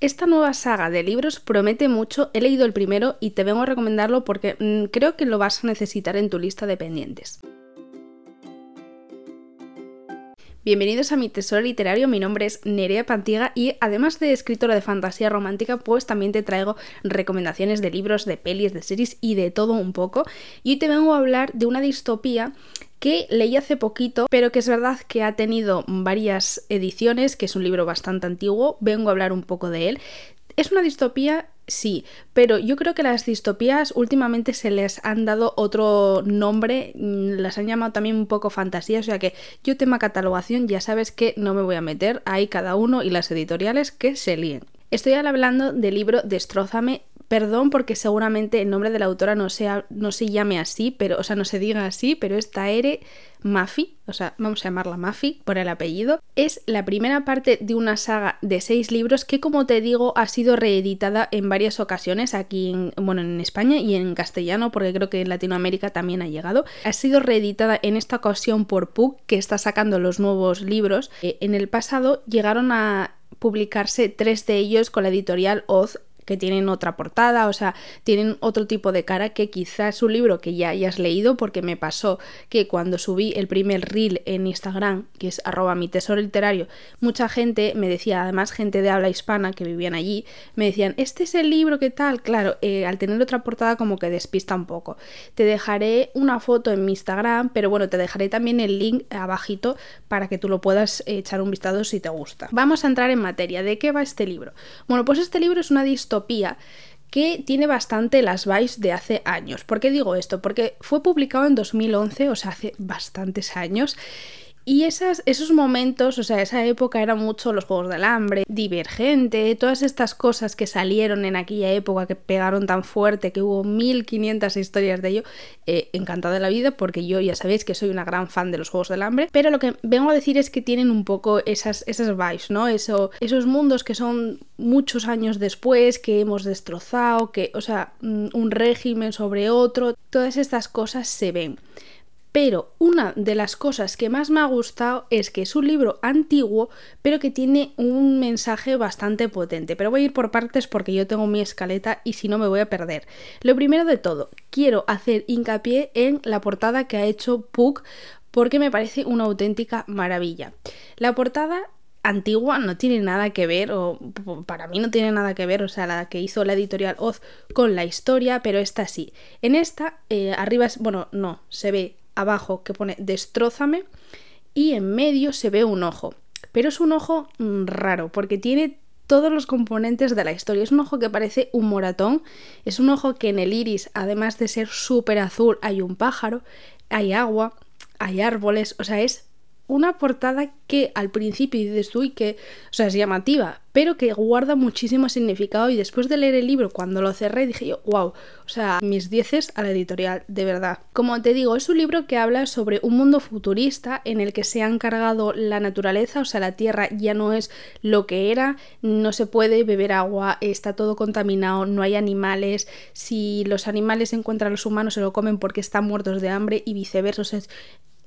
Esta nueva saga de libros promete mucho, he leído el primero y te vengo a recomendarlo porque mm, creo que lo vas a necesitar en tu lista de pendientes. Bienvenidos a mi tesoro literario, mi nombre es Nerea Pantiga y además de escritora de fantasía romántica, pues también te traigo recomendaciones de libros, de pelis, de series y de todo un poco. Y hoy te vengo a hablar de una distopía que leí hace poquito, pero que es verdad que ha tenido varias ediciones, que es un libro bastante antiguo, vengo a hablar un poco de él. Es una distopía Sí, pero yo creo que las distopías últimamente se les han dado otro nombre, mm, las han llamado también un poco fantasía, o sea que yo tema catalogación ya sabes que no me voy a meter, ahí cada uno y las editoriales que se líen. Estoy hablando del libro Destrózame Perdón porque seguramente el nombre de la autora no, sea, no se llame así, pero, o sea, no se diga así, pero es Taere Mafi, o sea, vamos a llamarla Mafi por el apellido. Es la primera parte de una saga de seis libros que, como te digo, ha sido reeditada en varias ocasiones aquí en, bueno, en España y en castellano, porque creo que en Latinoamérica también ha llegado. Ha sido reeditada en esta ocasión por Puck, que está sacando los nuevos libros. Eh, en el pasado llegaron a publicarse tres de ellos con la editorial Oz que tienen otra portada, o sea, tienen otro tipo de cara que quizás un libro que ya hayas leído, porque me pasó que cuando subí el primer reel en Instagram, que es arroba mi tesoro literario, mucha gente me decía, además gente de habla hispana que vivían allí, me decían, este es el libro, ¿qué tal? Claro, eh, al tener otra portada como que despista un poco. Te dejaré una foto en mi Instagram, pero bueno, te dejaré también el link abajito para que tú lo puedas echar un vistazo si te gusta. Vamos a entrar en materia. ¿De qué va este libro? Bueno, pues este libro es una distopía que tiene bastante las vibes de hace años. ¿Por qué digo esto? Porque fue publicado en 2011, o sea, hace bastantes años, y esas, esos momentos, o sea, esa época eran mucho los Juegos del Hambre, Divergente, todas estas cosas que salieron en aquella época que pegaron tan fuerte, que hubo 1500 historias de ello, eh, encantada de la vida porque yo ya sabéis que soy una gran fan de los Juegos del Hambre, pero lo que vengo a decir es que tienen un poco esas, esas vibes, ¿no? Eso, esos mundos que son muchos años después, que hemos destrozado, que, o sea, mm, un régimen sobre otro, todas estas cosas se ven. Pero una de las cosas que más me ha gustado es que es un libro antiguo, pero que tiene un mensaje bastante potente. Pero voy a ir por partes porque yo tengo mi escaleta y si no me voy a perder. Lo primero de todo, quiero hacer hincapié en la portada que ha hecho Puck porque me parece una auténtica maravilla. La portada antigua no tiene nada que ver, o para mí no tiene nada que ver, o sea, la que hizo la editorial Oz con la historia, pero esta sí. En esta, eh, arriba es, bueno, no, se ve abajo que pone destrózame y en medio se ve un ojo. Pero es un ojo mm, raro porque tiene todos los componentes de la historia. Es un ojo que parece un moratón, es un ojo que en el iris, además de ser súper azul, hay un pájaro, hay agua, hay árboles, o sea, es una portada que al principio dices tú y que, o sea, es llamativa, pero que guarda muchísimo significado. Y después de leer el libro, cuando lo cerré, dije yo, wow, o sea, mis dieces a la editorial, de verdad. Como te digo, es un libro que habla sobre un mundo futurista en el que se ha encargado la naturaleza, o sea, la tierra ya no es lo que era, no se puede beber agua, está todo contaminado, no hay animales, si los animales encuentran a los humanos se lo comen porque están muertos de hambre y viceversa,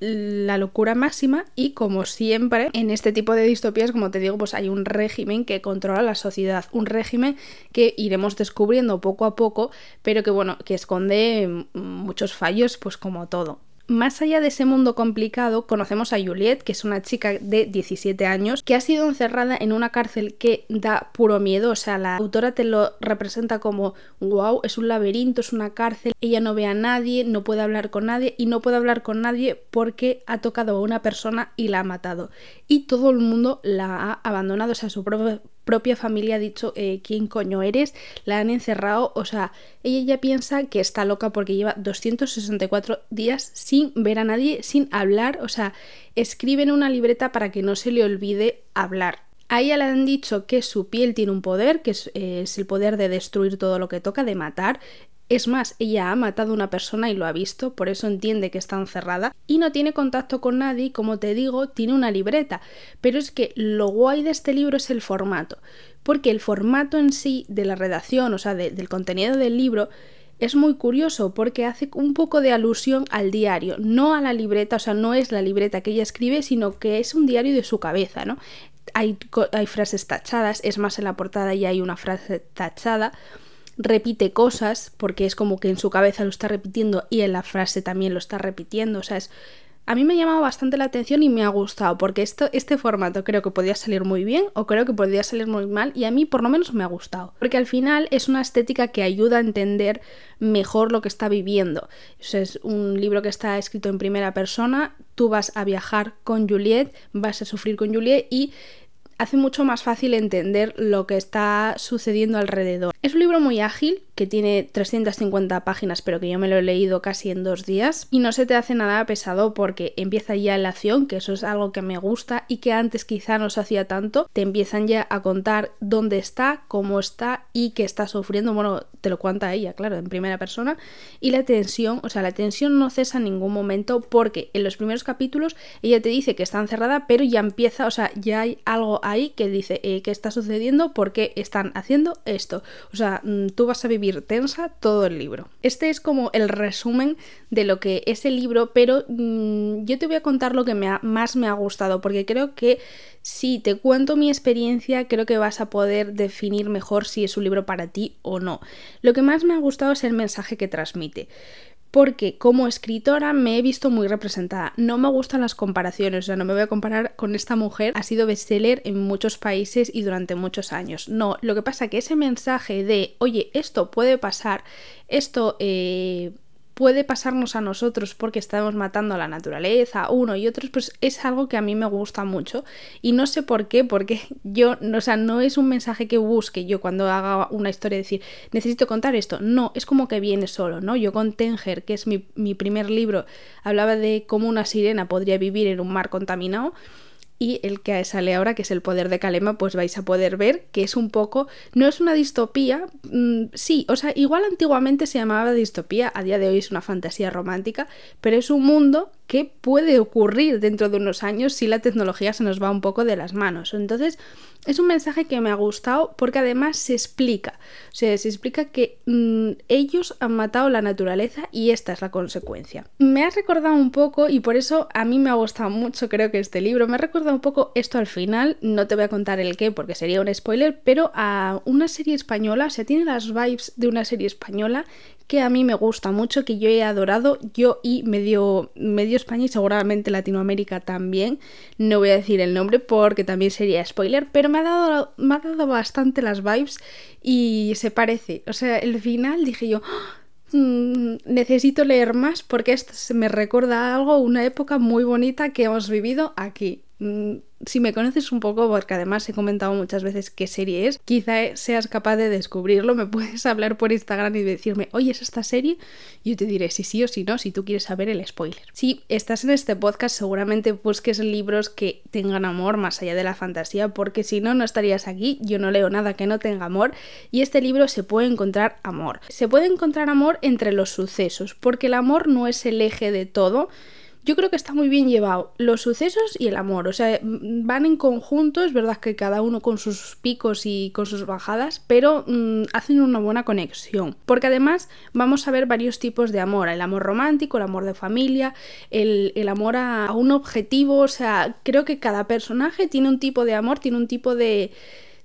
la locura máxima y como siempre en este tipo de distopías como te digo pues hay un régimen que controla la sociedad un régimen que iremos descubriendo poco a poco pero que bueno que esconde muchos fallos pues como todo más allá de ese mundo complicado, conocemos a Juliette, que es una chica de 17 años, que ha sido encerrada en una cárcel que da puro miedo, o sea, la autora te lo representa como, wow, es un laberinto, es una cárcel, ella no ve a nadie, no puede hablar con nadie y no puede hablar con nadie porque ha tocado a una persona y la ha matado. Y todo el mundo la ha abandonado, o sea, su propio propia familia ha dicho eh, quién coño eres, la han encerrado, o sea, ella ya piensa que está loca porque lleva 264 días sin ver a nadie, sin hablar, o sea, escribe en una libreta para que no se le olvide hablar. A ella le han dicho que su piel tiene un poder, que es, es, el poder de destruir todo lo que toca, de matar. Es más, ella ha matado a una persona y lo ha visto, por eso entiende que está encerrada y no tiene contacto con nadie, como te digo, tiene una libreta. Pero es que lo guay de este libro es el formato, porque el formato en sí de la redacción, o sea, del contenido del libro, es muy curioso porque hace un poco de alusión al diario, no a la libreta, o sea, no es la libreta que ella escribe, sino que es un diario de su cabeza, ¿no? hay, hay frases tachadas, es más en la portada y hay una frase tachada repite cosas porque es como que en su cabeza lo está repitiendo y en la frase también lo está repitiendo, o sea, es a mí me ha llamado bastante la atención y me ha gustado, porque esto, este formato creo que podría salir muy bien o creo que podría salir muy mal y a mí por lo menos me ha gustado, porque al final es una estética que ayuda a entender mejor lo que está viviendo. es un libro que está escrito en primera persona, tú vas a viajar con Juliet, vas a sufrir con Juliet y hace mucho más fácil entender lo que está sucediendo alrededor. Es un libro muy ágil, que tiene 350 páginas, pero que yo me lo he leído casi en dos días, y no se te hace nada pesado porque empieza ya la acción, que eso es algo que me gusta y que antes quizá no se hacía tanto, te empiezan ya a contar dónde está, cómo está y qué está sufriendo, bueno, te lo cuenta ella, claro, en primera persona, y la tensión, o sea, la tensión no cesa en ningún momento porque en los primeros capítulos ella te dice que está encerrada, pero ya empieza, o sea, ya hay algo ahí que dice eh, qué está sucediendo, por qué están haciendo esto, o sea, mm, tú vas a vivir tensa todo el libro. Este es como el resumen de lo que es el libro, pero mm, yo te voy a contar lo que me más me ha gustado, porque creo que si te cuento mi experiencia, creo que vas a poder definir mejor si es un libro para ti o no. Lo que más me ha gustado es el mensaje que transmite porque como escritora me he visto muy representada. No me gustan las comparaciones, o sea, no me voy a comparar con esta mujer, ha sido bestseller en muchos países y durante muchos años. No, lo que pasa que ese mensaje de, oye, esto puede pasar, esto eh, puede pasarnos a nosotros porque estamos matando a la naturaleza, uno y otros, pues es algo que a mí me gusta mucho y no sé por qué, porque yo, o sea, no es un mensaje que busque yo cuando haga una historia, decir, necesito contar esto, no, es como que viene solo, ¿no? Yo con Tenger, que es mi, mi primer libro, hablaba de cómo una sirena podría vivir en un mar contaminado y el que sale ahora, que es el poder de Kalema, pues vais a poder ver que es un poco, no es una distopía, mm, sí, o sea, igual antiguamente se llamaba distopía, a día de hoy es una fantasía romántica, pero es un mundo que puede ocurrir dentro de unos años si la tecnología se nos va un poco de las manos. Entonces, es un mensaje que me ha gustado porque además se explica, o sea, se explica que mm, ellos han matado la naturaleza y esta es la consecuencia. Me ha recordado un poco, y por eso a mí me ha gustado mucho creo que este libro, me ha recordado un poco esto al final, no te voy a contar el qué porque sería un spoiler, pero a una serie española, o sea, tiene las vibes de una serie española que a mí me gusta mucho, que yo he adorado, yo y medio, medio España y seguramente Latinoamérica también. No voy a decir el nombre porque también sería spoiler, pero me ha dado, me ha dado bastante las vibes y se parece. O sea, el final dije yo... ¡Ah! Mm, necesito leer más porque esto me recuerda algo, una época muy bonita que hemos vivido aquí. Mm, si me conoces un poco, porque además he comentado muchas veces qué serie es, quizá seas capaz de descubrirlo, me puedes hablar por Instagram y decirme, oye, ¿es esta serie? Y yo te diré si sí o si no, si tú quieres saber el spoiler. Si estás en este podcast, seguramente busques libros que tengan amor más allá de la fantasía, porque si no, no estarías aquí, yo no leo nada que no tenga amor, y este libro se puede encontrar amor. Se puede encontrar amor entre los sucesos, porque el amor no es el eje de todo, yo creo que está muy bien llevado los sucesos y el amor, o sea, van en conjunto, es verdad que cada uno con sus picos y con sus bajadas, pero mm, hacen una buena conexión, porque además vamos a ver varios tipos de amor, el amor romántico, el amor de familia, el, amor a un objetivo, o sea, creo que cada personaje tiene un tipo de amor, tiene un tipo de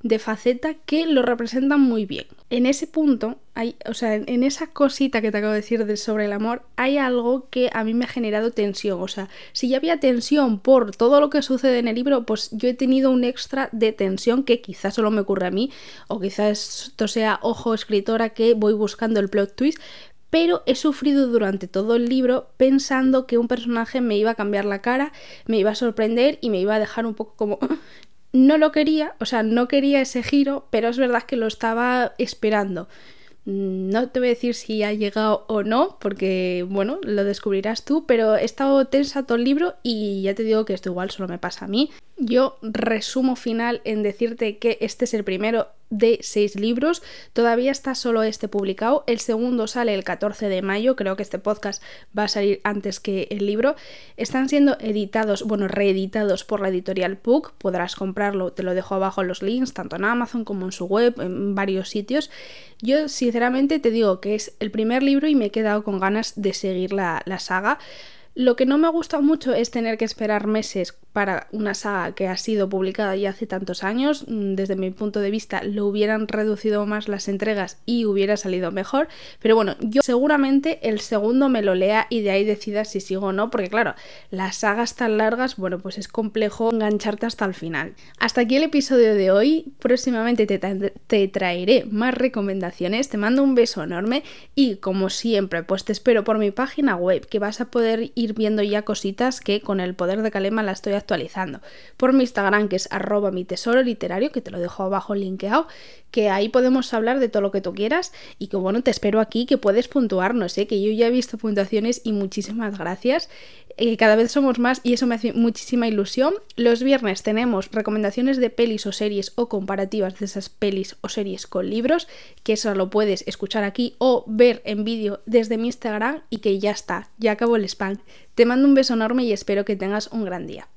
de faceta que lo representan muy bien. En ese punto, hay, o sea, en esa cosita que te acabo de decir sobre el amor, hay algo que a mí me ha generado tensión. O sea, si ya había tensión por todo lo que sucede en el libro, pues yo he tenido un extra de tensión que quizás solo me ocurre a mí, o quizás esto sea ojo escritora que voy buscando el plot twist, pero he sufrido durante todo el libro pensando que un personaje me iba a cambiar la cara, me iba a sorprender y me iba a dejar un poco como no lo quería, o sea, no quería ese giro, pero es verdad que lo estaba esperando. Mm, no te voy a decir si ha llegado o no, porque bueno, lo descubrirás tú, pero he estado tensa todo el libro y ya te digo que esto igual solo me pasa a mí. Yo resumo final en decirte que este es el primero de seis libros. Todavía está solo este publicado. El segundo sale el 14 de mayo. Creo que este podcast va a salir antes que el libro. Están siendo editados, bueno, reeditados por la editorial Puck. Podrás comprarlo, te lo dejo abajo en los links, tanto en Amazon como en su web, en varios sitios. Yo sinceramente te digo que es el primer libro y me he quedado con ganas de seguir la, la saga. Lo que no me gusta mucho es tener que esperar meses para una saga que ha sido publicada ya hace tantos años. Mm, desde mi punto de vista lo hubieran reducido más las entregas y hubiera salido mejor. Pero bueno, yo seguramente el segundo me lo lea y de ahí decida si sigo o no, porque claro, las sagas tan largas, bueno, pues es complejo engancharte hasta el final. Hasta aquí el episodio de hoy. Próximamente te, te traeré más recomendaciones. Te mando un beso enorme y como siempre, pues te espero por mi página web que vas a poder ir viendo ya cositas que con el poder de Calema la estoy actualizando. Por mi Instagram que es arroba mi tesoro literario, que te lo dejo abajo linkeado, que ahí podemos hablar de todo lo que tú quieras y que bueno, te espero aquí, que puedes puntuarnos, ¿eh? que yo ya he visto puntuaciones y muchísimas gracias. Eh, cada vez somos más y eso me hace muchísima ilusión. Los viernes tenemos recomendaciones de pelis o series o comparativas de esas pelis o series con libros, que eso lo puedes escuchar aquí o ver en vídeo desde mi Instagram y que ya está, ya acabó el spam. Te mando un beso enorme y espero que tengas un gran día.